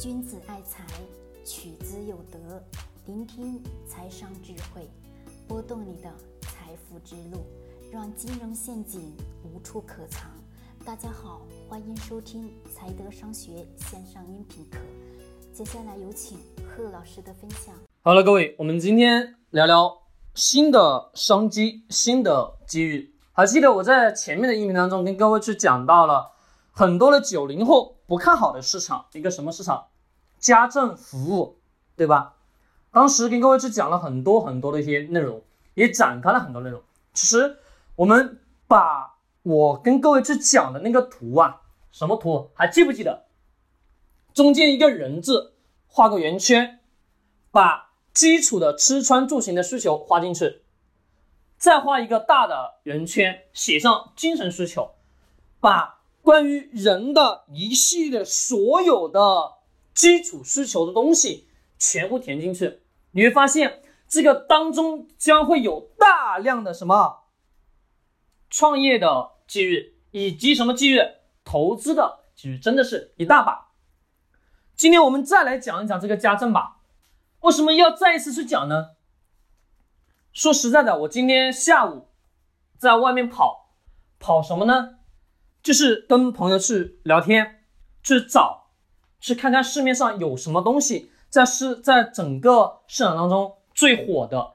君子爱财，取之有德。聆听财商智慧，拨动你的财富之路，让金融陷阱无处可藏。大家好，欢迎收听财德商学线上音频课。接下来有请贺老师的分享。好了，各位，我们今天聊聊新的商机、新的机遇。还记得我在前面的音频当中跟各位去讲到了很多的九零后不看好的市场，一个什么市场？家政服务，对吧？当时跟各位去讲了很多很多的一些内容，也展开了很多内容。其实我们把我跟各位去讲的那个图啊，什么图？还记不记得？中间一个人字，画个圆圈，把基础的吃穿住行的需求画进去，再画一个大的圆圈，写上精神需求，把关于人的一系列所有的。基础需求的东西全部填进去，你会发现这个当中将会有大量的什么创业的机遇，以及什么机遇，投资的机遇，真的是一大把。今天我们再来讲一讲这个家政吧。为什么要再一次去讲呢？说实在的，我今天下午在外面跑，跑什么呢？就是跟朋友去聊天，去找。去看看市面上有什么东西在市，在整个市场当中最火的，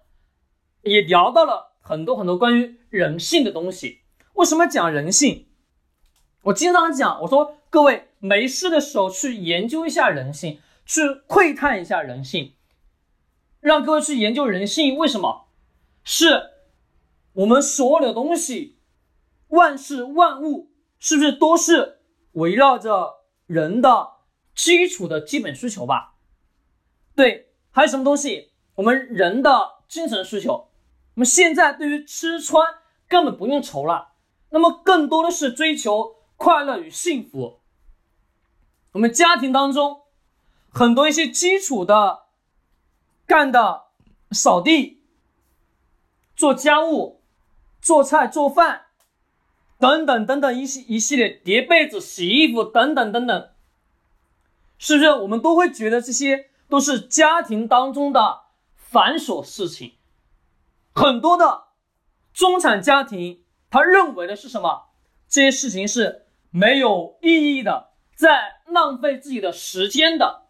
也聊到了很多很多关于人性的东西。为什么讲人性？我经常讲，我说各位没事的时候去研究一下人性，去窥探一下人性，让各位去研究人性。为什么？是我们所有的东西，万事万物，是不是都是围绕着人的？基础的基本需求吧，对，还有什么东西？我们人的精神需求。那么现在对于吃穿根本不用愁了，那么更多的是追求快乐与幸福。我们家庭当中很多一些基础的干的扫地、做家务、做菜做饭等等等等一系一系列叠被子、洗衣服等等等等。是不是我们都会觉得这些都是家庭当中的繁琐事情？很多的中产家庭，他认为的是什么？这些事情是没有意义的，在浪费自己的时间的。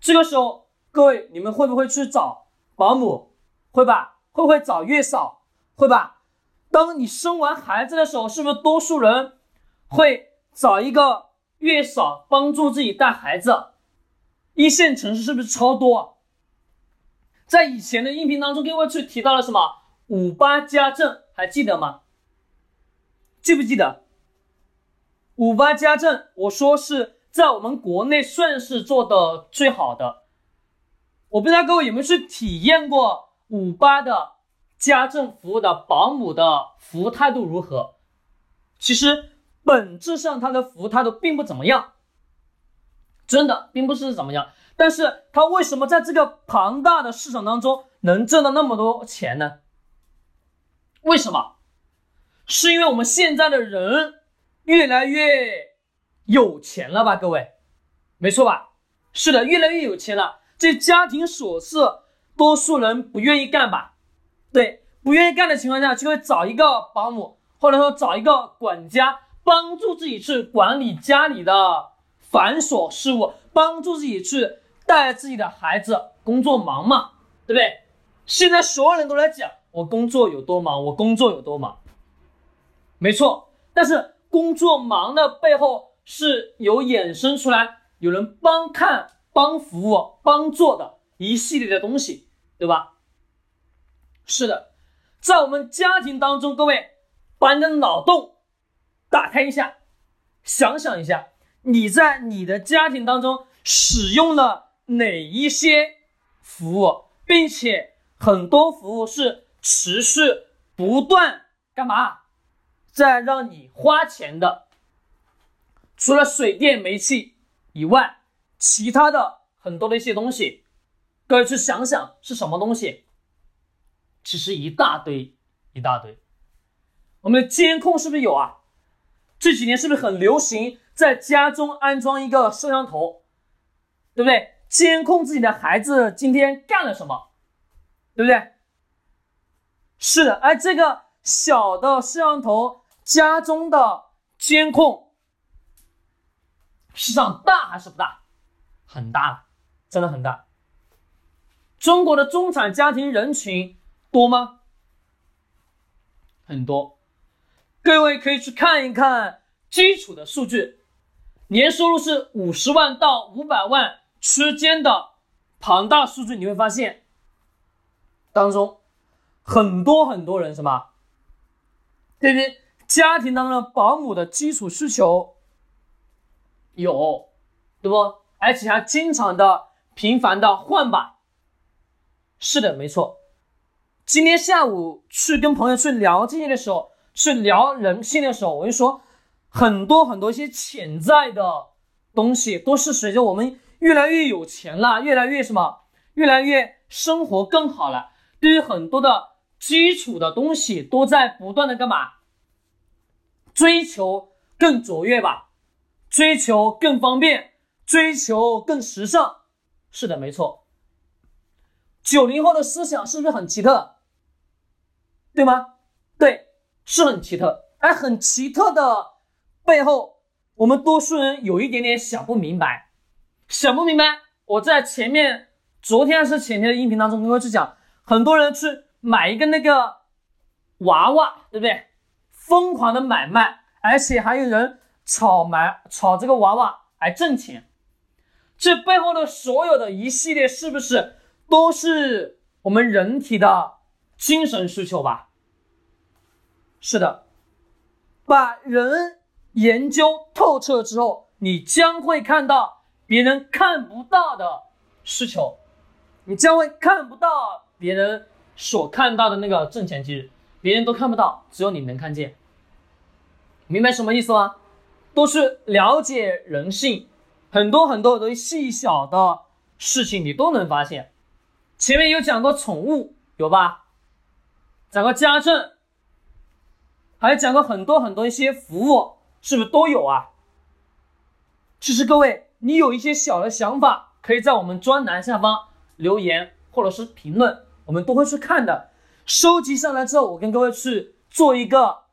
这个时候，各位你们会不会去找保姆？会吧？会不会找月嫂？会吧？当你生完孩子的时候，是不是多数人会找一个？月嫂帮助自己带孩子，一线城市是不是超多？在以前的音频当中，各位去提到了什么五八家政，还记得吗？记不记得？五八家政，我说是在我们国内算是做的最好的。我不知道各位有没有去体验过五八的家政服务的保姆的服务态度如何？其实。本质上，他的服务态度并不怎么样，真的并不是怎么样。但是，他为什么在这个庞大的市场当中能挣到那么多钱呢？为什么？是因为我们现在的人越来越有钱了吧？各位，没错吧？是的，越来越有钱了。这家庭琐事，多数人不愿意干吧？对，不愿意干的情况下，就会找一个保姆，或者说找一个管家。帮助自己去管理家里的繁琐事务，帮助自己去带自己的孩子。工作忙嘛，对不对？现在所有人都来讲我工作有多忙，我工作有多忙，没错。但是工作忙的背后是有衍生出来有人帮看、帮服务、帮做的一系列的东西，对吧？是的，在我们家庭当中，各位把你的脑洞。打开一下，想想一下，你在你的家庭当中使用了哪一些服务，并且很多服务是持续不断干嘛，在让你花钱的？除了水电煤气以外，其他的很多的一些东西，各位去想想是什么东西？其实一大堆，一大堆。我们的监控是不是有啊？这几年是不是很流行在家中安装一个摄像头，对不对？监控自己的孩子今天干了什么，对不对？是的，哎这个小的摄像头家中的监控市场大还是不大？很大，真的很大。中国的中产家庭人群多吗？很多。各位可以去看一看基础的数据，年收入是五十万到五百万区间的庞大数据，你会发现当中很多很多人什么？对不对？家庭当中的保姆的基础需求有，对不？而且还经常的频繁的换吧。是的，没错。今天下午去跟朋友去聊这些的时候。去聊人性的时候，我就说很多很多一些潜在的东西，都是随着我们越来越有钱了，越来越什么，越来越生活更好了。对于很多的基础的东西，都在不断的干嘛？追求更卓越吧，追求更方便，追求更时尚。是的，没错。九零后的思想是不是很奇特？对吗？对。是很奇特，而很奇特的背后，我们多数人有一点点想不明白，想不明白。我在前面昨天还是前天的音频当中跟各位去讲，很多人去买一个那个娃娃，对不对？疯狂的买卖，而且还有人炒买炒这个娃娃来挣钱，这背后的所有的一系列，是不是都是我们人体的精神需求吧？是的，把人研究透彻之后，你将会看到别人看不到的需求，你将会看不到别人所看到的那个挣钱机制，别人都看不到，只有你能看见。明白什么意思吗？都是了解人性，很多很多的细小的事情你都能发现。前面有讲过宠物，有吧？讲过家政。还讲过很多很多一些服务，是不是都有啊？其实各位，你有一些小的想法，可以在我们专栏下方留言或者是评论，我们都会去看的。收集上来之后，我跟各位去做一个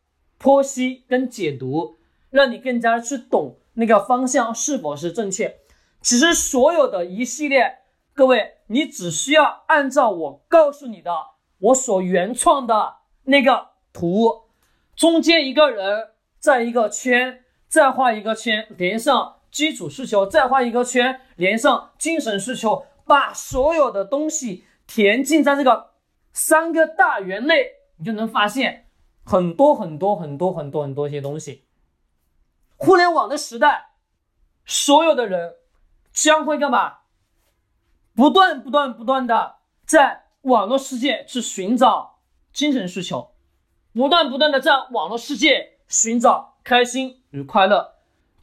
剖析跟解读，让你更加去懂那个方向是否是正确。其实所有的一系列，各位，你只需要按照我告诉你的，我所原创的那个图。中间一个人，在一个圈，再画一个圈，连上基础需求，再画一个圈，连上精神需求，把所有的东西填进在这个三个大圆内，你就能发现很多很多很多很多很多一些东西。互联网的时代，所有的人将会干嘛？不断不断不断的在网络世界去寻找精神需求。不断不断的在网络世界寻找开心与快乐，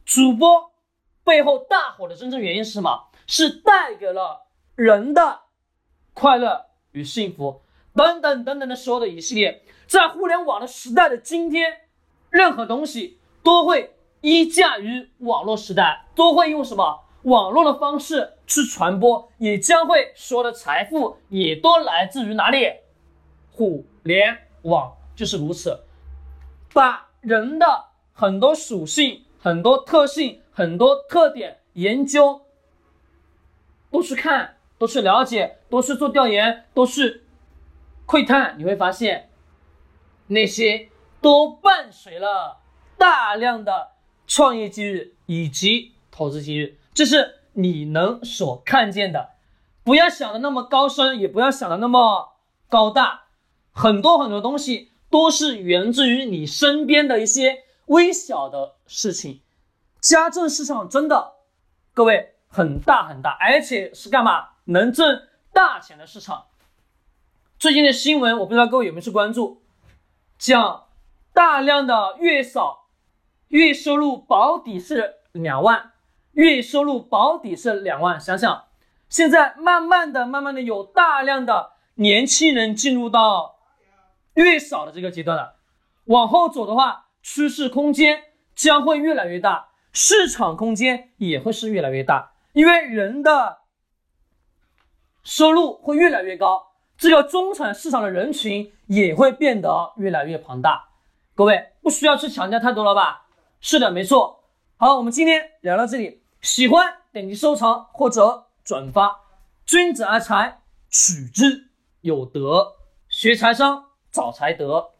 主播背后大火的真正原因是什么？是带给了人的快乐与幸福等等等等的所有的一系列。在互联网的时代的今天，任何东西都会依驾于网络时代，都会用什么网络的方式去传播，也将会所有的财富也都来自于哪里？互联网。就是如此，把人的很多属性、很多特性、很多特点研究，都去看，都去了解，都去做调研，都去窥探，你会发现，那些都伴随了大量的创业机遇以及投资机遇，这是你能所看见的。不要想的那么高深，也不要想的那么高大，很多很多东西。都是源自于你身边的一些微小的事情。家政市场真的，各位很大很大，而且是干嘛能挣大钱的市场。最近的新闻，我不知道各位有没有去关注，讲大量的月嫂，月收入保底是两万，月收入保底是两万。想想现在慢慢的、慢慢的有大量的年轻人进入到。越少的这个阶段了，往后走的话，趋势空间将会越来越大，市场空间也会是越来越大。因为人的收入会越来越高，这个中产市场的人群也会变得越来越庞大。各位不需要去强调太多了吧？是的，没错。好，我们今天聊到这里，喜欢点击收藏或者转发。君子爱财，取之有德。学财商，早才得